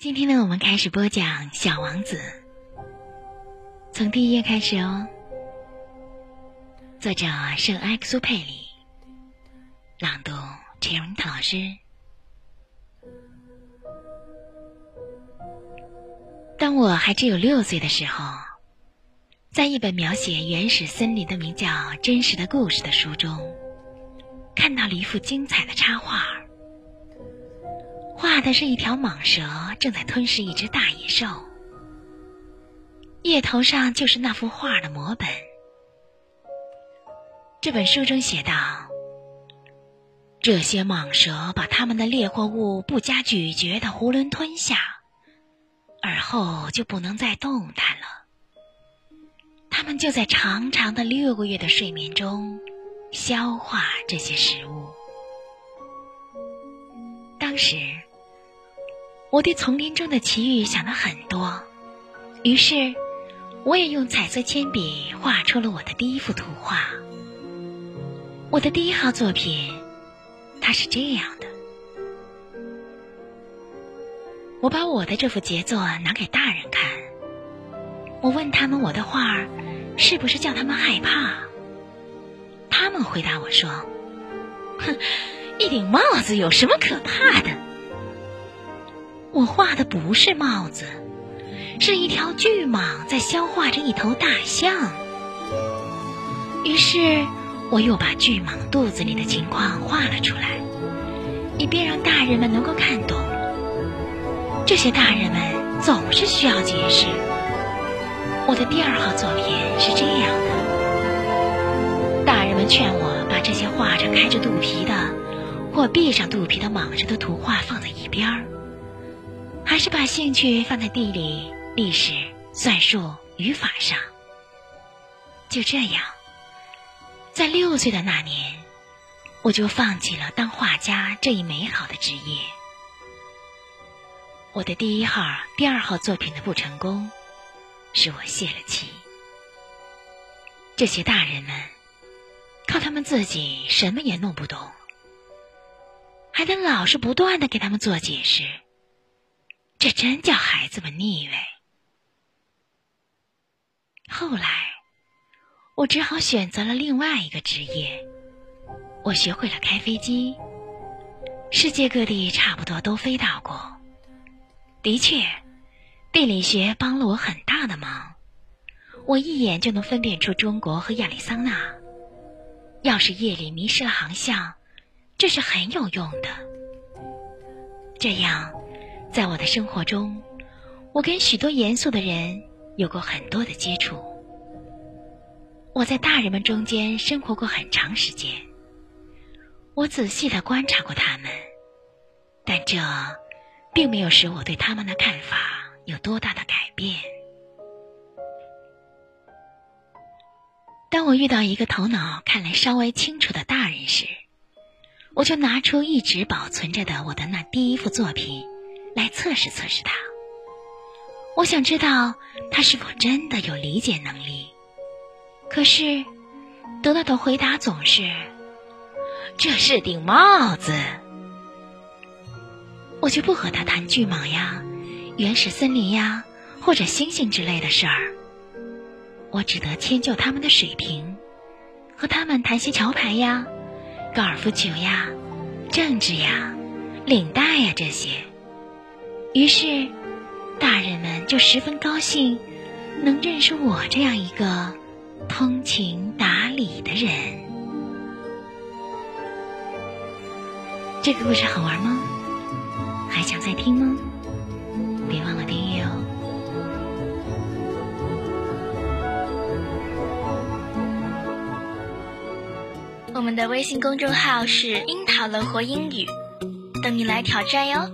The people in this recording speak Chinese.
今天呢，我们开始播讲《小王子》，从第一页开始哦。作者圣埃克苏佩里，朗读 c h e r i n 老师。当我还只有六岁的时候，在一本描写原始森林的名叫《真实的故事》的书中，看到了一幅精彩的插画。画的是一条蟒蛇正在吞噬一只大野兽，叶头上就是那幅画的摹本。这本书中写道：“这些蟒蛇把它们的猎获物不加咀嚼的囫囵吞下，而后就不能再动弹了。它们就在长长的六个月的睡眠中消化这些食物。当时。”我对丛林中的奇遇想了很多，于是我也用彩色铅笔画出了我的第一幅图画。我的第一号作品，它是这样的。我把我的这幅杰作拿给大人看，我问他们我的画是不是叫他们害怕。他们回答我说：“ 哼，一顶帽子有什么可怕的？”我画的不是帽子，是一条巨蟒在消化着一头大象。于是，我又把巨蟒肚子里的情况画了出来，以便让大人们能够看懂。这些大人们总是需要解释。我的第二号作品是这样的：大人们劝我把这些画着开着肚皮的或闭上肚皮的蟒蛇的图画放在一边儿。是把兴趣放在地理、历史、算术、语法上。就这样，在六岁的那年，我就放弃了当画家这一美好的职业。我的第一号、第二号作品的不成功，使我泄了气。这些大人们，靠他们自己什么也弄不懂，还得老是不断的给他们做解释。这真叫孩子们腻味。后来，我只好选择了另外一个职业。我学会了开飞机，世界各地差不多都飞到过。的确，地理学帮了我很大的忙。我一眼就能分辨出中国和亚利桑那。要是夜里迷失了航向，这是很有用的。这样。在我的生活中，我跟许多严肃的人有过很多的接触。我在大人们中间生活过很长时间，我仔细的观察过他们，但这并没有使我对他们的看法有多大的改变。当我遇到一个头脑看来稍微清楚的大人时，我就拿出一直保存着的我的那第一幅作品。来测试测试他，我想知道他是否真的有理解能力。可是得到的回答总是：“这是顶帽子。”我就不和他谈巨蟒呀、原始森林呀或者星星之类的事儿。我只得迁就他们的水平，和他们谈些桥牌呀、高尔夫球呀、政治呀、领带呀这些。于是，大人们就十分高兴，能认识我这样一个通情达理的人。这个故事好玩吗？还想再听吗？别忘了订阅哦。我们的微信公众号是“樱桃乐活英语”，等你来挑战哟。